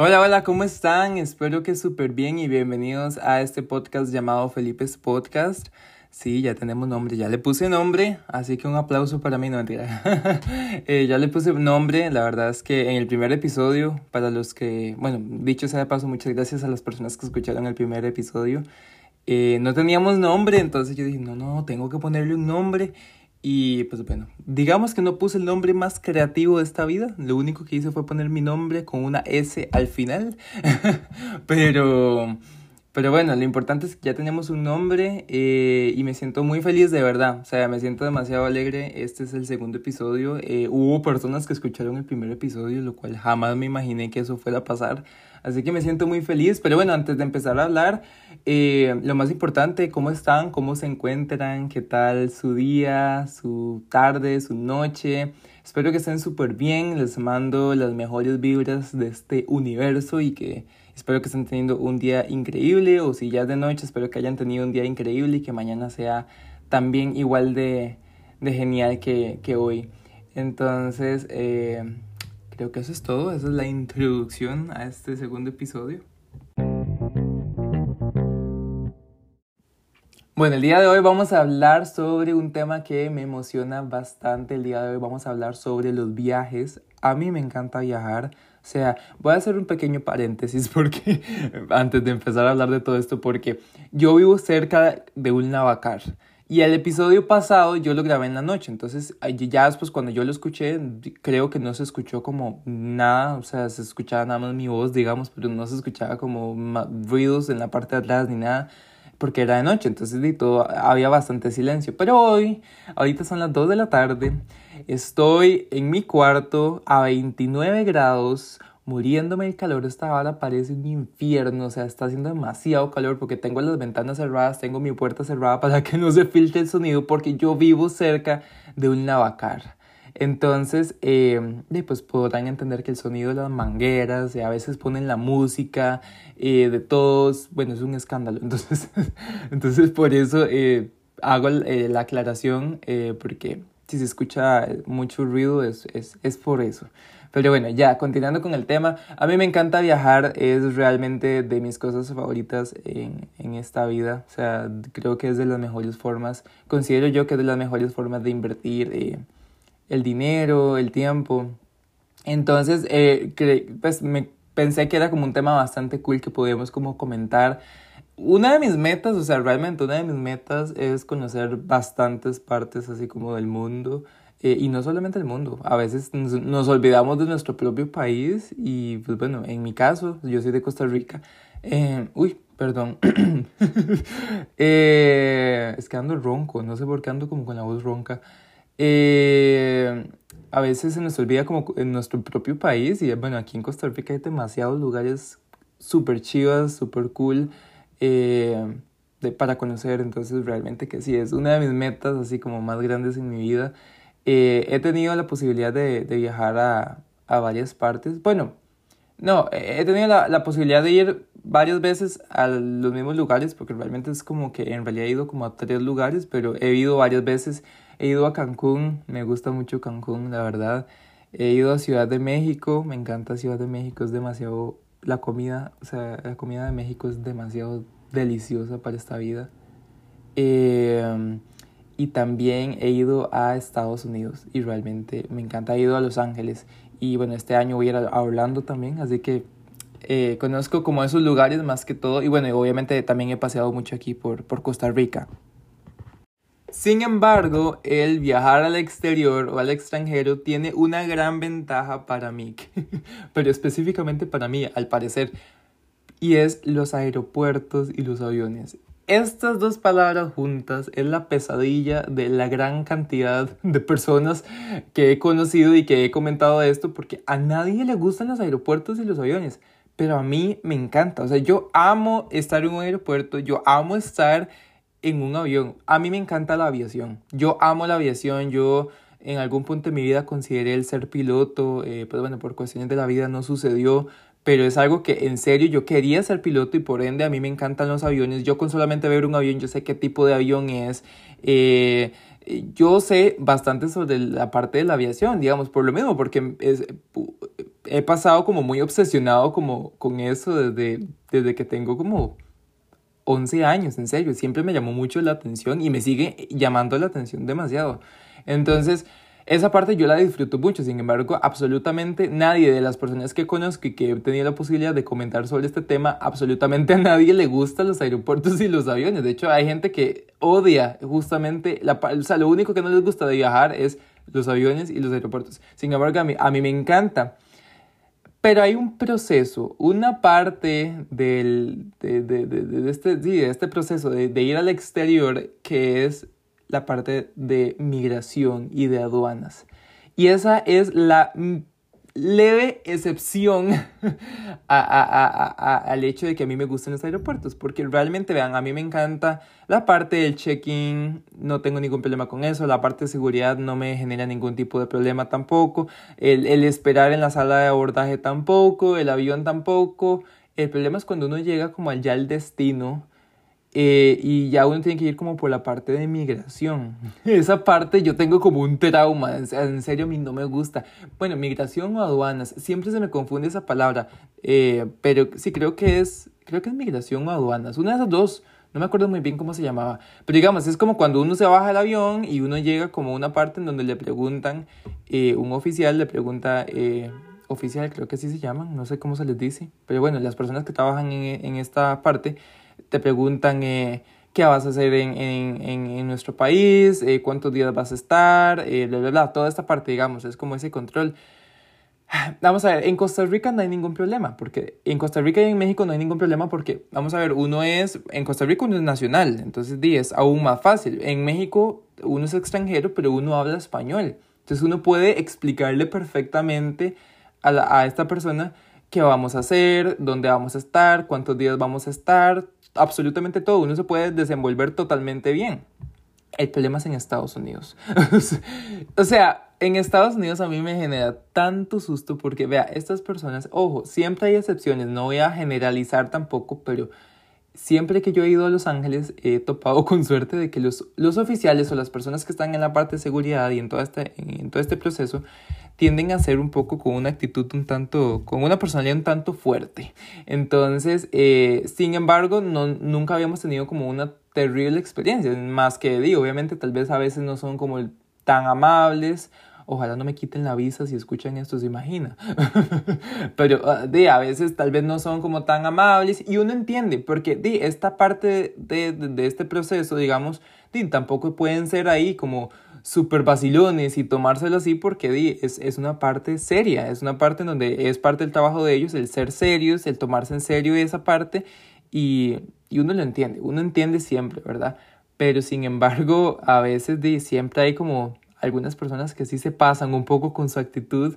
Hola, hola, ¿cómo están? Espero que súper bien y bienvenidos a este podcast llamado Felipe's Podcast. Sí, ya tenemos nombre, ya le puse nombre, así que un aplauso para mí, no mentira. eh, ya le puse nombre, la verdad es que en el primer episodio, para los que, bueno, dicho sea de paso, muchas gracias a las personas que escucharon el primer episodio. Eh, no teníamos nombre, entonces yo dije, no, no, tengo que ponerle un nombre. Y pues bueno, digamos que no puse el nombre más creativo de esta vida. Lo único que hice fue poner mi nombre con una S al final. pero, pero bueno, lo importante es que ya tenemos un nombre eh, y me siento muy feliz de verdad. O sea, me siento demasiado alegre. Este es el segundo episodio. Eh, hubo personas que escucharon el primer episodio, lo cual jamás me imaginé que eso fuera a pasar. Así que me siento muy feliz. Pero bueno, antes de empezar a hablar, eh, lo más importante, ¿cómo están? ¿Cómo se encuentran? ¿Qué tal su día, su tarde, su noche? Espero que estén súper bien. Les mando las mejores vibras de este universo y que espero que estén teniendo un día increíble. O si ya es de noche, espero que hayan tenido un día increíble y que mañana sea también igual de, de genial que, que hoy. Entonces, eh, Creo que eso es todo, esa es la introducción a este segundo episodio. Bueno, el día de hoy vamos a hablar sobre un tema que me emociona bastante. El día de hoy vamos a hablar sobre los viajes. A mí me encanta viajar. O sea, voy a hacer un pequeño paréntesis porque antes de empezar a hablar de todo esto, porque yo vivo cerca de un lavacar. Y el episodio pasado yo lo grabé en la noche, entonces ya después cuando yo lo escuché, creo que no se escuchó como nada, o sea, se escuchaba nada más mi voz, digamos, pero no se escuchaba como ruidos en la parte de atrás ni nada, porque era de noche, entonces de todo, había bastante silencio. Pero hoy, ahorita son las 2 de la tarde, estoy en mi cuarto a 29 grados, muriéndome el calor, esta hora parece un infierno, o sea, está haciendo demasiado calor porque tengo las ventanas cerradas, tengo mi puerta cerrada para que no se filtre el sonido porque yo vivo cerca de un lavacar. Entonces, eh, pues podrán entender que el sonido de las mangueras, y a veces ponen la música eh, de todos, bueno, es un escándalo. Entonces, entonces por eso eh, hago eh, la aclaración, eh, porque si se escucha mucho ruido es, es, es por eso. Pero bueno, ya, continuando con el tema, a mí me encanta viajar, es realmente de mis cosas favoritas en, en esta vida, o sea, creo que es de las mejores formas, considero yo que es de las mejores formas de invertir eh, el dinero, el tiempo. Entonces, eh, pues me pensé que era como un tema bastante cool que podíamos como comentar. Una de mis metas, o sea, realmente una de mis metas es conocer bastantes partes así como del mundo. Eh, y no solamente el mundo, a veces nos, nos, olvidamos de nuestro propio país y pues bueno, en mi caso, yo soy de Costa Rica. Eh, uy, perdón. eh, es que ando ronco, no sé por qué ando como con la voz ronca. Eh, a veces se nos olvida como en nuestro propio país y bueno, aquí en Costa Rica hay demasiados lugares súper chivas, súper cool. Eh, de, para conocer, entonces realmente que sí, es una de mis metas así como más grandes en mi vida eh, he tenido la posibilidad de, de viajar a, a, varias partes. Bueno, no, he tenido la, la, posibilidad de ir varias veces a los mismos lugares, porque realmente es como que en realidad he ido como a tres lugares, pero he ido varias veces. He ido a Cancún, me gusta mucho Cancún, la verdad. He ido a Ciudad de México, me encanta Ciudad de México, es demasiado... La comida, o sea, la comida de México es demasiado deliciosa para esta vida. Eh, y también he ido a Estados Unidos y realmente me encanta. He ido a Los Ángeles y bueno, este año voy a a Orlando también, así que eh, conozco como esos lugares más que todo y bueno, obviamente también he paseado mucho aquí por, por Costa Rica. Sin embargo, el viajar al exterior o al extranjero tiene una gran ventaja para mí, pero específicamente para mí, al parecer, y es los aeropuertos y los aviones. Estas dos palabras juntas es la pesadilla de la gran cantidad de personas que he conocido y que he comentado de esto porque a nadie le gustan los aeropuertos y los aviones, pero a mí me encanta. O sea, yo amo estar en un aeropuerto, yo amo estar en un avión. A mí me encanta la aviación. Yo amo la aviación, yo en algún punto de mi vida consideré el ser piloto, eh, pues bueno, por cuestiones de la vida no sucedió, pero es algo que en serio yo quería ser piloto y por ende a mí me encantan los aviones. Yo con solamente ver un avión yo sé qué tipo de avión es. Eh, yo sé bastante sobre la parte de la aviación, digamos, por lo mismo, porque es, he pasado como muy obsesionado como con eso desde, desde que tengo como 11 años, en serio, siempre me llamó mucho la atención y me sigue llamando la atención demasiado. Entonces, esa parte yo la disfruto mucho, sin embargo, absolutamente nadie de las personas que conozco y que he tenido la posibilidad de comentar sobre este tema, absolutamente a nadie le gustan los aeropuertos y los aviones. De hecho, hay gente que odia justamente, la, o lo único que no les gusta de viajar es los aviones y los aeropuertos. Sin embargo, a mí, a mí me encanta. Pero hay un proceso, una parte del, de, de, de, este, de este proceso de, ir al exterior que es la parte de migración y de aduanas. Y esa es la leve excepción al hecho de que a mí me gustan los aeropuertos, porque realmente, vean, a mí me encanta la parte del check-in, no tengo ningún problema con eso, la parte de seguridad no me genera ningún tipo de problema tampoco, el, esperar en la sala de abordaje tampoco, el avión tampoco, el problema es cuando uno llega como al ya al destino, eh, y ya uno tiene que ir como por la parte de migración. Esa parte yo tengo como un trauma, en serio a mí no me gusta. Bueno, migración o aduanas, siempre se me confunde esa palabra, eh, pero sí creo que es, creo que es migración o aduanas, una de esas dos. No me acuerdo muy bien cómo se llamaba. Pero digamos, es como cuando uno se baja del avión y uno llega como a una parte en donde le preguntan, eh, un oficial le pregunta, oficial creo que así se llaman, no sé cómo se les dice. Pero bueno, las personas que trabajan en, en esta parte te preguntan eh, qué vas a hacer en, en, en nuestro país, eh, cuántos días vas a estar, eh, bla, bla, toda esta parte, digamos, es como ese control. Vamos a ver, en Costa Rica no hay ningún problema, porque en Costa Rica y en México no hay ningún problema porque, vamos a ver, uno es, en Costa Rica uno es nacional, entonces es aún más fácil. En México uno es extranjero, pero uno habla español. Entonces uno puede explicarle perfectamente a, a esta persona qué vamos a hacer, dónde vamos a estar, cuántos días vamos a estar, absolutamente todo. Uno se puede desenvolver totalmente bien. El problema es en Estados Unidos. o sea, en Estados Unidos a mí me genera tanto susto porque, vea, estas personas, ojo, siempre hay excepciones, no voy a generalizar tampoco, pero siempre que yo he ido a Los Ángeles he topado con suerte de que los, los oficiales o las personas que están en la parte de seguridad y en, toda este, en todo este proceso tienden a ser un poco con una actitud un tanto, con una personalidad un tanto fuerte. Entonces, eh, sin embargo, no, nunca habíamos tenido como una terrible experiencia, más que digo, obviamente tal vez a veces no son como tan amables. Ojalá no me quiten la visa si escuchan esto, se imagina. Pero ah, de, a veces tal vez no son como tan amables y uno entiende, porque de, esta parte de, de, este proceso, digamos, de, tampoco pueden ser ahí como súper vacilones y tomárselo así porque es, es una parte seria, es una parte en donde es parte del trabajo de ellos, el ser serios, el tomarse en serio esa parte y, y uno lo entiende, uno entiende siempre, ¿verdad? Pero sin embargo, a veces de, siempre hay como algunas personas que sí se pasan un poco con su actitud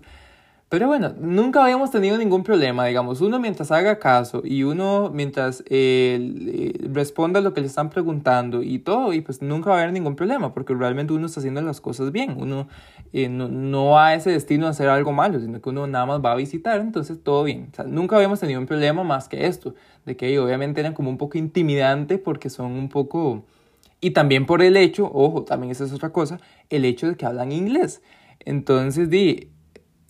pero bueno, nunca habíamos tenido ningún problema, digamos, uno mientras haga caso y uno mientras eh, responda lo que le están preguntando y todo, y pues nunca va a haber ningún problema, porque realmente uno está haciendo las cosas bien, uno eh, no, no va a ese destino a hacer algo malo, sino que uno nada más va a visitar, entonces todo bien. O sea, nunca habíamos tenido un problema más que esto, de que obviamente eran como un poco intimidante porque son un poco... Y también por el hecho, ojo, también esa es otra cosa, el hecho de que hablan inglés. Entonces, di,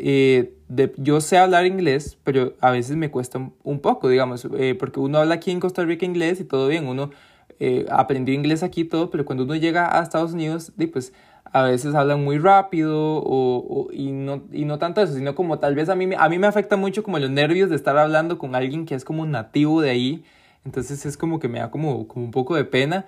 eh, de, yo sé hablar inglés, pero a veces me cuesta un poco, digamos, eh, porque uno habla aquí en Costa Rica inglés y todo bien, uno eh, aprendió inglés aquí y todo, pero cuando uno llega a Estados Unidos, pues a veces hablan muy rápido o, y, no, y no tanto eso, sino como tal vez a mí, a mí me afecta mucho como los nervios de estar hablando con alguien que es como un nativo de ahí, entonces es como que me da como, como un poco de pena.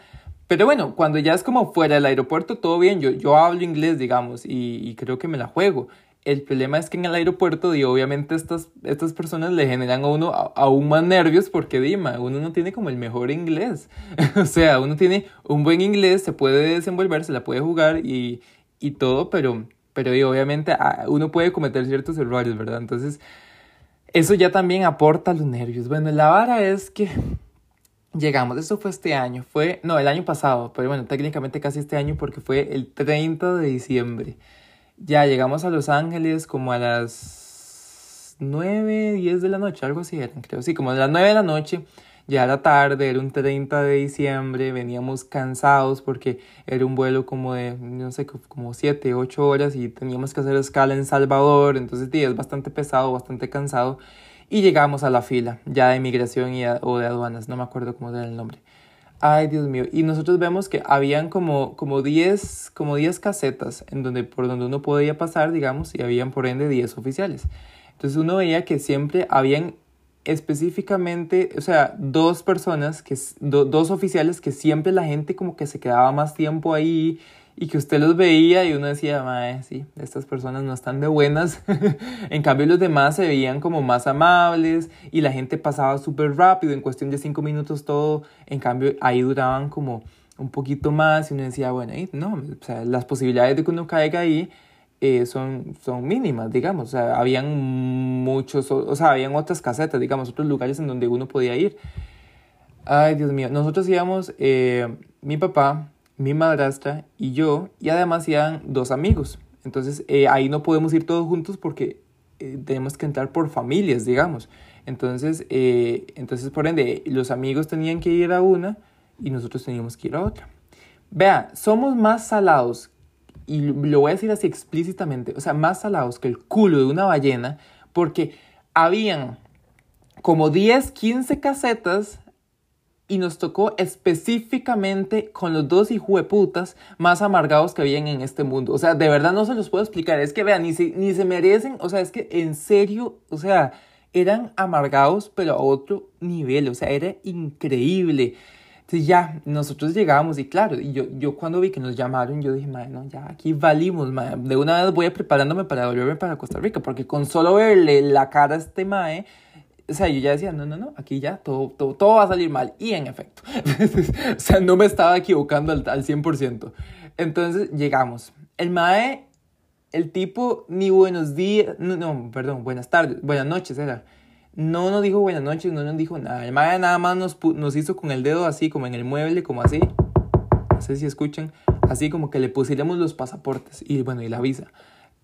Pero bueno, cuando ya es como fuera del aeropuerto, todo bien, yo, yo hablo inglés, digamos, y, y creo que me la juego. El problema es que en el aeropuerto, y obviamente estas, estas personas le generan a uno aún más nervios porque, Dima, uno no tiene como el mejor inglés. o sea, uno tiene un buen inglés, se puede desenvolver, se la puede jugar y, y todo, pero, pero obviamente ah, uno puede cometer ciertos errores, ¿verdad? Entonces, eso ya también aporta los nervios. Bueno, la vara es que llegamos, eso fue este año, fue, no, el año pasado, pero bueno, técnicamente casi este año porque fue el 30 de diciembre. Ya llegamos a Los Ángeles como a las 9, 10 de la noche, algo así eran, creo. Sí, como a las 9 de la noche. ya era tarde, era un 30 de diciembre, veníamos cansados porque era un vuelo como de, no sé, como 7, 8 horas y teníamos que hacer escala en Salvador, entonces sí, bastante pesado, bastante cansado. Y llegamos a la fila, ya de migración y o de aduanas, no me acuerdo cómo era el nombre. Ay, Dios mío. Y nosotros vemos que habían como, como 10 como casetas en donde, por donde uno podía pasar, digamos, y habían por ende 10 oficiales. Entonces uno veía que siempre habían específicamente, o sea, dos personas, que, dos oficiales que siempre la gente como que se quedaba más tiempo ahí y que usted los veía y uno decía, mae, sí, estas personas no están de buenas. en cambio los demás se veían como más amables y la gente pasaba súper rápido, en cuestión de cinco minutos todo. En cambio ahí duraban como un poquito más y uno decía, bueno, no, o sea, las posibilidades de que uno caiga ahí eh, son, son mínimas, digamos. O sea, habían muchos, o sea, habían otras casetas, digamos, otros lugares en donde uno podía ir. Ay, Dios mío, nosotros íbamos, eh, mi papá, mi madrastra y yo, y además iban dos amigos. Entonces eh, ahí no podemos ir todos juntos porque eh, tenemos que entrar por familias, digamos. Entonces, eh, entonces, por ende, los amigos tenían que ir a una y nosotros teníamos que ir a otra. Vea, somos más salados, y lo voy a decir así explícitamente, o sea, más salados que el culo de una ballena, porque habían como 10, 15 casetas y nos tocó específicamente con los dos hijueputas más amargados que habían en este mundo. O sea, de verdad no se los puedo explicar. Es que vean, ni se, ni se merecen, o sea, es que en serio, o sea, eran amargados, pero a otro nivel, o sea, era increíble. Entonces ya, nosotros llegábamos y claro, y yo, yo cuando vi que nos llamaron, yo dije, madre, no, ya aquí valimos, madre. de una vez voy a preparándome para volverme para Costa Rica, porque con solo verle la cara a este mae, o sea, yo ya decía, no, no, no, aquí ya todo, todo, todo va a salir mal. Y en efecto, o sea, no me estaba equivocando al, al 100%. Entonces llegamos. El MAE, el tipo, ni buenos días, no, no, perdón, buenas tardes, buenas noches era. No nos dijo buenas noches, no nos dijo nada. El MAE nada más nos, nos hizo con el dedo así, como en el mueble, como así. No sé si escuchan. Así como que le pusiéramos los pasaportes y bueno, y la visa.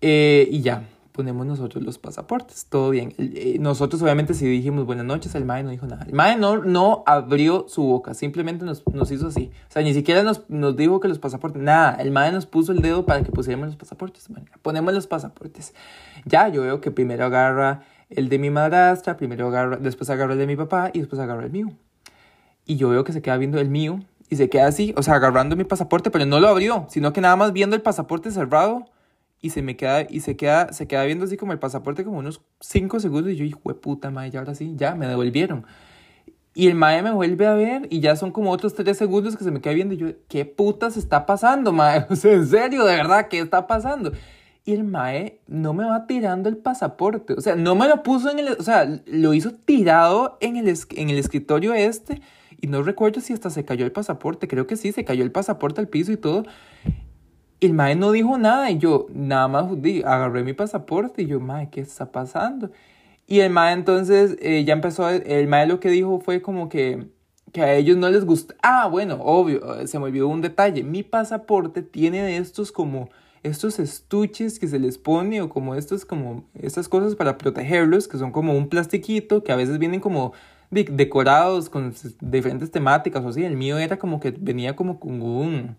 Eh, y ya, ponemos nosotros los pasaportes, todo bien. Eh, nosotros obviamente si dijimos buenas noches, el MAE no dijo nada. El MAE no, no abrió su boca, simplemente nos, nos hizo así. O sea, ni siquiera nos, nos, dijo que los pasaportes, nada, el MAE nos puso el dedo para que pusiéramos los pasaportes. Bueno, ponemos los pasaportes. Ya, yo veo que primero agarra el de mi madrastra, primero agarra, después agarra el de mi papá y después agarra el mío. Y yo veo que se queda viendo el mío y se queda así, o sea, agarrando mi pasaporte, pero no lo abrió, sino que nada más viendo el pasaporte cerrado y se me queda, y se queda, se queda viendo así como el pasaporte como unos 5 segundos y yo, hijo de puta, madre, ya ahora sí, ya, me devolvieron. Y el mae me vuelve a ver y ya son como otros 3 segundos que se me queda viendo y yo, ¿qué putas está pasando, mae? O sea, en serio, de verdad, ¿qué está pasando? Y el mae no me va tirando el pasaporte, o sea, no me lo puso en el, o sea, lo hizo tirado en el, en el escritorio este y no recuerdo si hasta se cayó el pasaporte, creo que sí, se cayó el pasaporte al piso y todo el mae no dijo nada y yo nada más agarré mi pasaporte y yo, mae, ¿qué está pasando? Y el mae entonces eh, ya empezó, el mae lo que dijo fue como que, que a ellos no les gusta. Ah, bueno, obvio, se me olvidó un detalle. Mi pasaporte tiene estos como estos estuches que se les pone o como estos como estas cosas para protegerlos que son como un plastiquito que a veces vienen como decorados con diferentes temáticas o así. El mío era como que venía como con un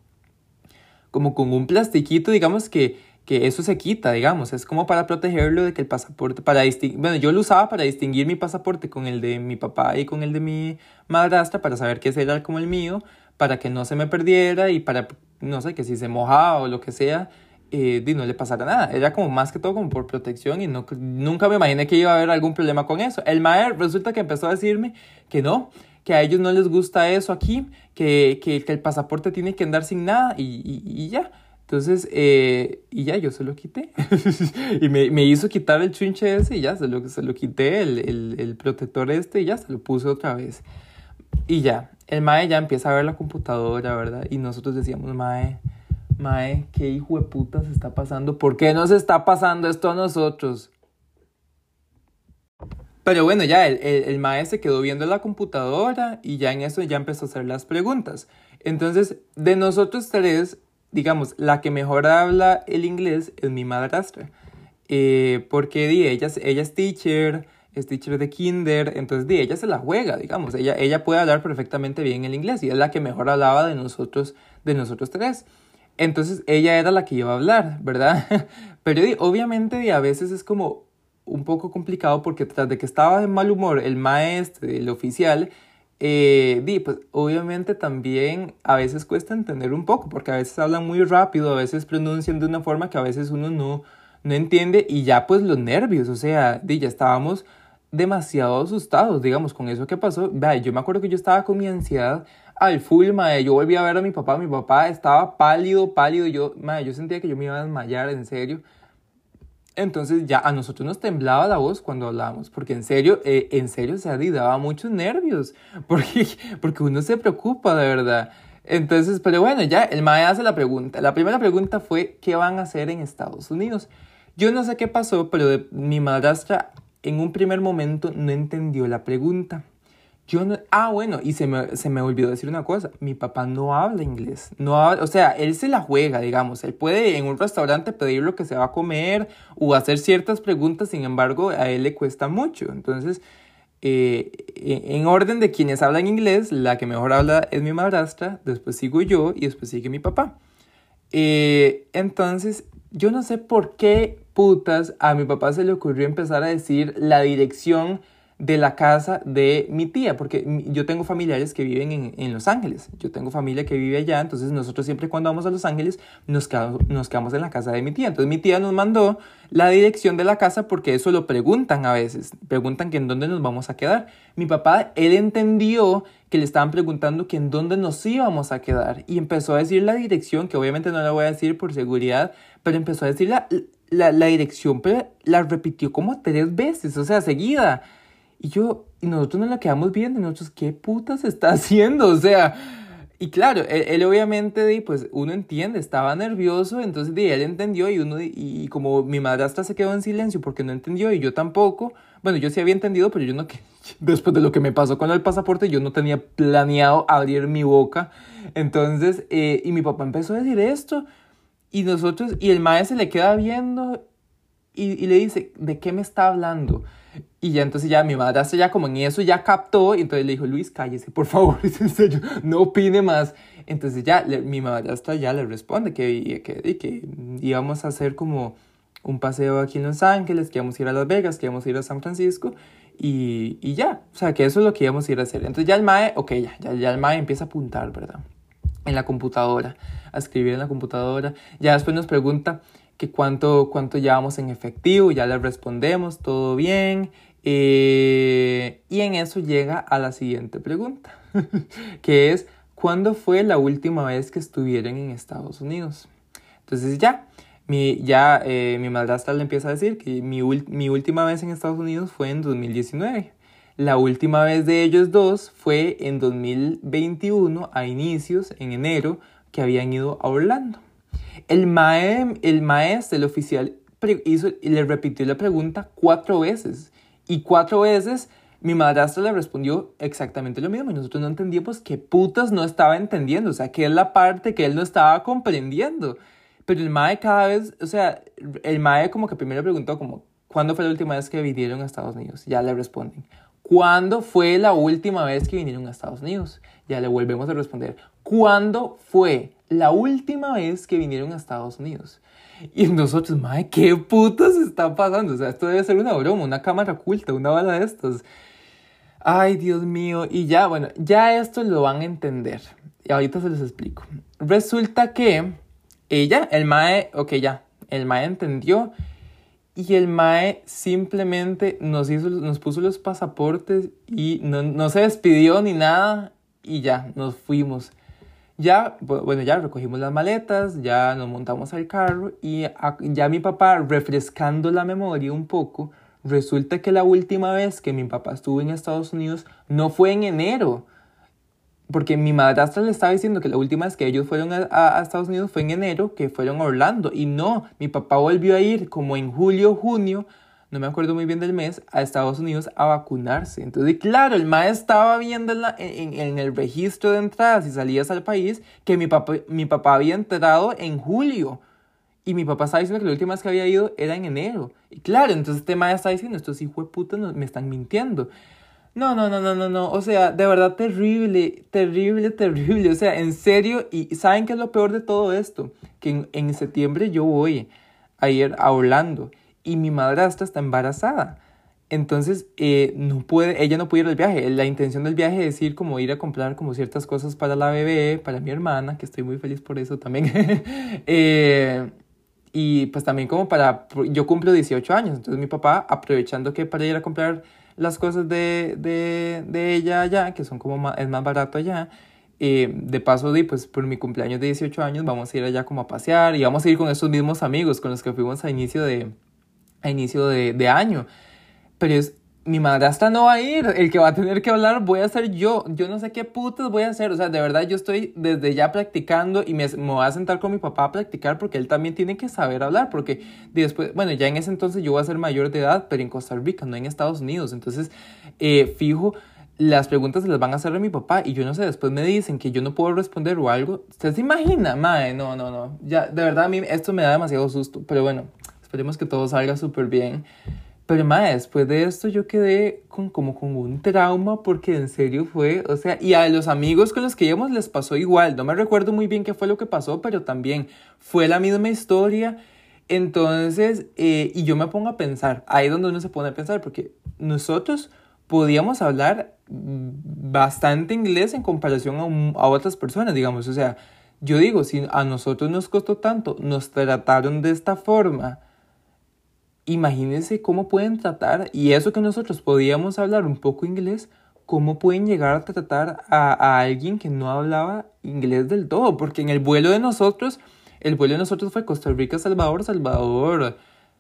como con un plastiquito, digamos que, que eso se quita, digamos, es como para protegerlo de que el pasaporte, para bueno, yo lo usaba para distinguir mi pasaporte con el de mi papá y con el de mi madrastra, para saber que ese era como el mío, para que no se me perdiera y para, no sé, que si se mojaba o lo que sea, eh, no le pasara nada. Era como más que todo como por protección y no, nunca me imaginé que iba a haber algún problema con eso. El maer resulta que empezó a decirme que no, que a ellos no les gusta eso aquí, que, que, que el pasaporte tiene que andar sin nada y, y, ya. Entonces, eh, y ya yo se lo quité. y me, me, hizo quitar el chunche ese y ya se lo, se lo quité, el, el, el, protector este y ya se lo puse otra vez. Y ya, el Mae ya empieza a ver la computadora, ¿verdad? Y nosotros decíamos, Mae, Mae, ¿qué hijo de puta se está pasando? ¿Por qué nos está pasando esto a nosotros? Pero bueno, ya el, el, maestro quedó viendo la computadora y ya en eso ya empezó a hacer las preguntas. Entonces, de nosotros tres, digamos, la que mejor habla el inglés es mi madrastra. Eh, porque ella, ella es teacher, es teacher de kinder, entonces de ella se la juega, digamos, ella, ella puede hablar perfectamente bien el inglés y es la que mejor hablaba de nosotros, de nosotros tres. Entonces ella era la que iba a hablar, ¿verdad? Pero obviamente a veces es como un poco complicado porque tras de que estaba de mal humor el maestro, el oficial, eh, pues obviamente también a veces cuesta entender un poco porque a veces hablan muy rápido, a veces pronuncian de una forma que a veces uno no, no entiende y ya pues los nervios, o sea, di, ya estábamos demasiado asustados, digamos, con eso que pasó. Vea, yo me acuerdo que yo estaba con mi ansiedad al full, madre. Yo volví a ver a mi papá, mi papá estaba pálido, pálido. Yo, madre, yo sentía que yo me iba a desmayar, en serio. Entonces ya a nosotros nos temblaba la voz cuando hablábamos, porque en serio, eh, en serio, se daba muchos nervios, porque, porque uno se preocupa de verdad. Entonces, pero bueno, ya el mae hace la pregunta. La primera pregunta fue, ¿qué van a hacer en Estados Unidos? Yo no sé qué pasó, pero mi madrastra en un primer momento no entendió la pregunta. Yo no, ah, bueno, y se me, se me olvidó decir una cosa, mi papá no habla inglés, no o sea, él se la juega, digamos, él puede en un restaurante pedir lo que se va a comer o hacer ciertas preguntas, sin embargo, a él le cuesta mucho, entonces, eh, en orden de quienes hablan inglés, la que mejor habla es mi madrastra, después sigo yo y después sigue mi papá. Eh, entonces, yo no sé por qué putas a mi papá se le ocurrió empezar a decir la dirección de la casa de mi tía, porque yo tengo familiares que viven en, en, Los Ángeles, yo tengo familia que vive allá, entonces nosotros siempre cuando vamos a Los Ángeles nos quedamos, nos quedamos en la casa de mi tía, entonces mi tía nos mandó la dirección de la casa porque eso lo preguntan a veces, preguntan que en dónde nos vamos a quedar. Mi papá, él entendió que le estaban preguntando que en dónde nos íbamos a quedar y empezó a decir la dirección, que obviamente no la voy a decir por seguridad, pero empezó a decir la, la, la dirección, pero la repitió como tres veces, o sea, seguida. Y yo, y nosotros nos la quedamos viendo, y nosotros, ¿qué putas está haciendo? O sea, y claro, él, obviamente, pues uno entiende, estaba nervioso, entonces él entendió y uno, y, como mi madrastra se quedó en silencio porque no entendió y yo tampoco, bueno, yo sí había entendido, pero yo no, después de lo que me pasó con el pasaporte, yo no tenía planeado abrir mi boca. Entonces, eh, y mi papá empezó a decir esto, y nosotros, y el maestro se le queda viendo y, y le dice, ¿de qué me está hablando? Y ya entonces ya mi madrastra ya como en eso ya captó y entonces le dijo, Luis, cállese, por favor, es en serio, no opine más. Entonces ya mi madrastra ya le responde que, que, que íbamos a hacer como un paseo aquí en Los Ángeles, que íbamos a ir a Las Vegas, que íbamos a ir a San Francisco y, y ya, o sea, que eso es lo que íbamos a ir a hacer. Entonces ya el MAE, ok, ya, ya, ya el MAE empieza a apuntar, ¿verdad? En la computadora, a escribir en la computadora. Ya después nos pregunta que cuánto, cuánto llevamos en efectivo, ya le respondemos, todo bien, eh, y en eso llega a la siguiente pregunta, que es, ¿cuándo fue la última vez que estuvieron en Estados Unidos? Entonces ya, mi, ya eh, mi madrastra le empieza a decir que mi, mi última vez en Estados Unidos fue en 2019. La última vez de ellos dos fue en 2021, a inicios, en enero, que habían ido a Orlando. El, mae, el maestro, el oficial, hizo, le repitió la pregunta cuatro veces. Y cuatro veces mi madrastra le respondió exactamente lo mismo y nosotros no entendíamos qué putas no estaba entendiendo, o sea, qué es la parte que él no estaba comprendiendo. Pero el mae cada vez, o sea, el mae como que primero preguntó como, ¿cuándo fue la última vez que vinieron a Estados Unidos? Ya le responden. ¿Cuándo fue la última vez que vinieron a Estados Unidos? Ya le volvemos a responder. ¿Cuándo fue la última vez que vinieron a Estados Unidos? Y nosotros, madre, ¿qué putas está pasando? O sea, esto debe ser una broma, una cámara oculta, una bala de estas. Ay, Dios mío. Y ya, bueno, ya esto lo van a entender. Y ahorita se les explico. Resulta que ella, el Mae, ok, ya, el Mae entendió. Y el Mae simplemente nos, hizo, nos puso los pasaportes y no, no se despidió ni nada. Y ya, nos fuimos. Ya, bueno, ya recogimos las maletas, ya nos montamos al carro y ya mi papá, refrescando la memoria un poco, resulta que la última vez que mi papá estuvo en Estados Unidos no fue en enero, porque mi madrastra le estaba diciendo que la última vez que ellos fueron a, a, Estados Unidos fue en enero, que fueron a Orlando, y no, mi papá volvió a ir como en julio, junio, no me acuerdo muy bien del mes, a Estados Unidos a vacunarse. Entonces, claro, el maestro estaba viendo en, el registro de entradas y salidas al país que mi papá, mi papá había entrado en julio. Y mi papá estaba diciendo que la última vez que había ido era en enero. Y claro, entonces este maestro está diciendo, estos hijos de puta me están mintiendo. No, no, no, no, no, no. O sea, de verdad terrible, terrible, terrible. O sea, en serio. Y ¿saben qué es lo peor de todo esto? Que en, en septiembre yo voy a ir a Orlando y mi madrastra está embarazada. Entonces, eh, no puede, ella no puede ir al viaje. La intención del viaje es ir como ir a comprar como ciertas cosas para la bebé, para mi hermana, que estoy muy feliz por eso también. eh, y pues también como para, yo cumplo 18 años, entonces mi papá, aprovechando que para ir a comprar las cosas de, de, de ella allá, que son como más, es más barato allá, eh, de paso de, pues por mi cumpleaños de 18 años vamos a ir allá como a pasear y vamos a ir con esos mismos amigos con los que fuimos a inicio de, a inicio de, de año pero es, mi madrastra no va a ir, el que va a tener que hablar voy a ser yo, yo no sé qué putas voy a hacer, o sea, de verdad yo estoy desde ya practicando y me, me voy a sentar con mi papá a practicar porque él también tiene que saber hablar, porque después, bueno, ya en ese entonces yo voy a ser mayor de edad, pero en Costa Rica, no en Estados Unidos, entonces, eh, fijo, las preguntas se las van a hacer a mi papá y yo no sé, después me dicen que yo no puedo responder o algo. ¿Usted se imagina? Madre, no, no, no. Ya, de verdad a mí esto me da demasiado susto. Pero bueno, esperemos que todo salga súper bien. Pero más después de esto yo quedé con, como con un trauma porque en serio fue, o sea, y a los amigos con los que íbamos les pasó igual. No me recuerdo muy bien qué fue lo que pasó, pero también fue la misma historia. Entonces, eh, y yo me pongo a pensar, ahí es donde uno se pone a pensar, porque nosotros podíamos hablar bastante inglés en comparación a, a otras personas, digamos. O sea, yo digo, si a nosotros nos costó tanto, nos trataron de esta forma imagínense cómo pueden tratar, y eso que nosotros podíamos hablar un poco inglés, cómo pueden llegar a tratar a, a, alguien que no hablaba inglés del todo, porque en el vuelo de nosotros, el vuelo de nosotros fue Costa Rica, Salvador, Salvador,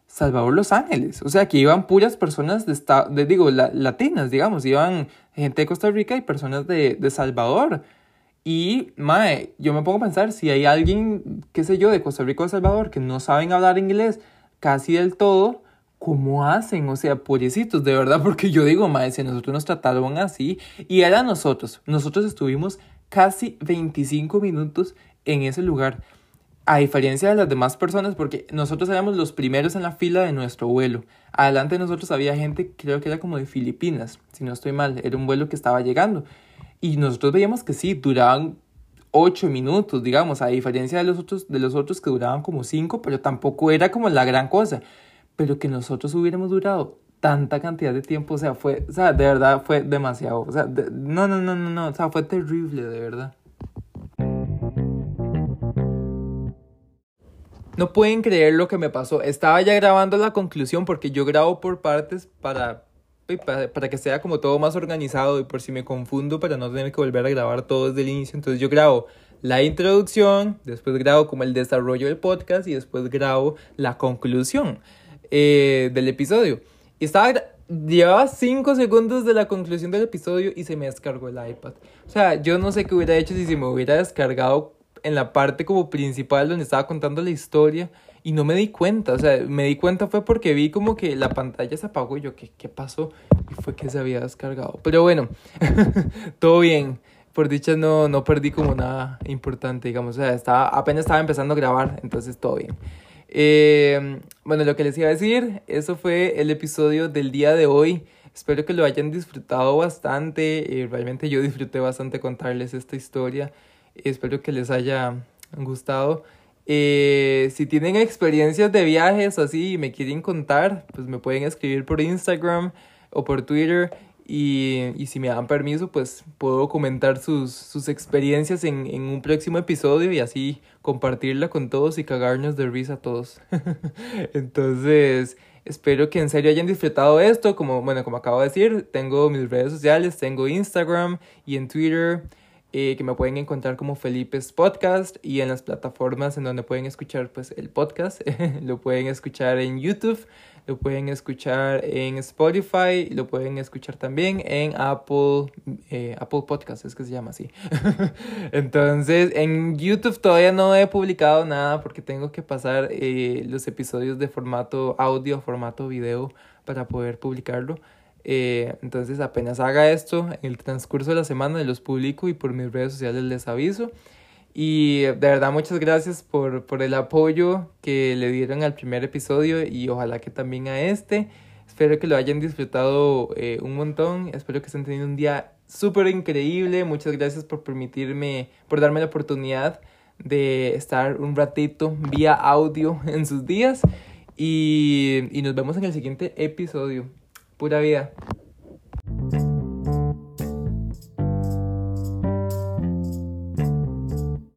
Salvador, Los Ángeles, o sea, que iban puras personas de, de digo, latinas, digamos, iban gente de Costa Rica y personas de, de Salvador. Y, mae, yo me pongo a pensar, si hay alguien, qué sé yo, de Costa Rica o Salvador que no saben hablar inglés, casi del todo, ¿cómo hacen? O sea, pobrecitos, de verdad, porque yo digo, maestro, nosotros nos trataron así y era nosotros. Nosotros estuvimos casi 25 minutos en ese lugar. A diferencia de las demás personas, porque nosotros éramos los primeros en la fila de nuestro vuelo. Adelante de nosotros había gente, creo que era como de Filipinas, si no estoy mal, era un vuelo que estaba llegando. Y nosotros veíamos que sí, duraban 8 minutos, digamos, a diferencia de los otros, de los otros que duraban como 5, pero tampoco era como la gran cosa. Pero que nosotros hubiéramos durado tanta cantidad de tiempo, o sea, fue, o sea, de verdad fue demasiado, o sea, no, no, no, no, no, o sea, fue terrible, de verdad. No pueden creer lo que me pasó. Estaba ya grabando la conclusión porque yo grabo por partes para para, que sea como todo más organizado y por si me confundo para no tener que volver a grabar todo desde el inicio. Entonces yo grabo la introducción, después grabo como el desarrollo del podcast y después grabo la conclusión eh, del episodio. Y estaba, llevaba 5 segundos de la conclusión del episodio y se me descargó el iPad. O sea, yo no sé qué hubiera hecho si se me hubiera descargado en la parte como principal donde estaba contando la historia y no me di cuenta, o sea, me di cuenta fue porque vi como que la pantalla se apagó y yo, ¿qué, qué pasó? Y fue que se había descargado. Pero bueno, todo bien. Por dicha no, no perdí como nada importante, digamos, o sea, estaba, apenas estaba empezando a grabar, entonces todo bien. Eh, bueno, lo que les iba a decir, eso fue el episodio del día de hoy. Espero que lo hayan disfrutado bastante. Eh, realmente yo disfruté bastante contarles esta historia. Espero que les haya gustado. Eh, si tienen experiencias de viajes así y me quieren contar, pues me pueden escribir por Instagram o por Twitter. Y, y si me dan permiso, pues puedo comentar sus, sus experiencias en, en un próximo episodio y así compartirla con todos y cagarnos de risa a todos. Entonces, espero que en serio hayan disfrutado esto. Como, bueno, como acabo de decir, tengo mis redes sociales, tengo Instagram y en Twitter. Eh, que me pueden encontrar como Felipe's Podcast y en las plataformas en donde pueden escuchar pues el podcast, lo pueden escuchar en YouTube, lo pueden escuchar en Spotify, lo pueden escuchar también en Apple, eh, Apple Podcast, es que se llama así. Entonces, en YouTube todavía no he publicado nada porque tengo que pasar eh, los episodios de formato audio, formato video para poder publicarlo. Eh, entonces apenas haga esto, en el transcurso de la semana los publico y por mis redes sociales les aviso. Y de verdad muchas gracias por, por el apoyo que le dieron al primer episodio y ojalá que también a este. Espero que lo hayan disfrutado eh, un montón. Espero que estén teniendo un día súper increíble. Muchas gracias por permitirme, por darme la oportunidad de estar un ratito vía audio en sus días. Y, y nos vemos en el siguiente episodio. Pura vida.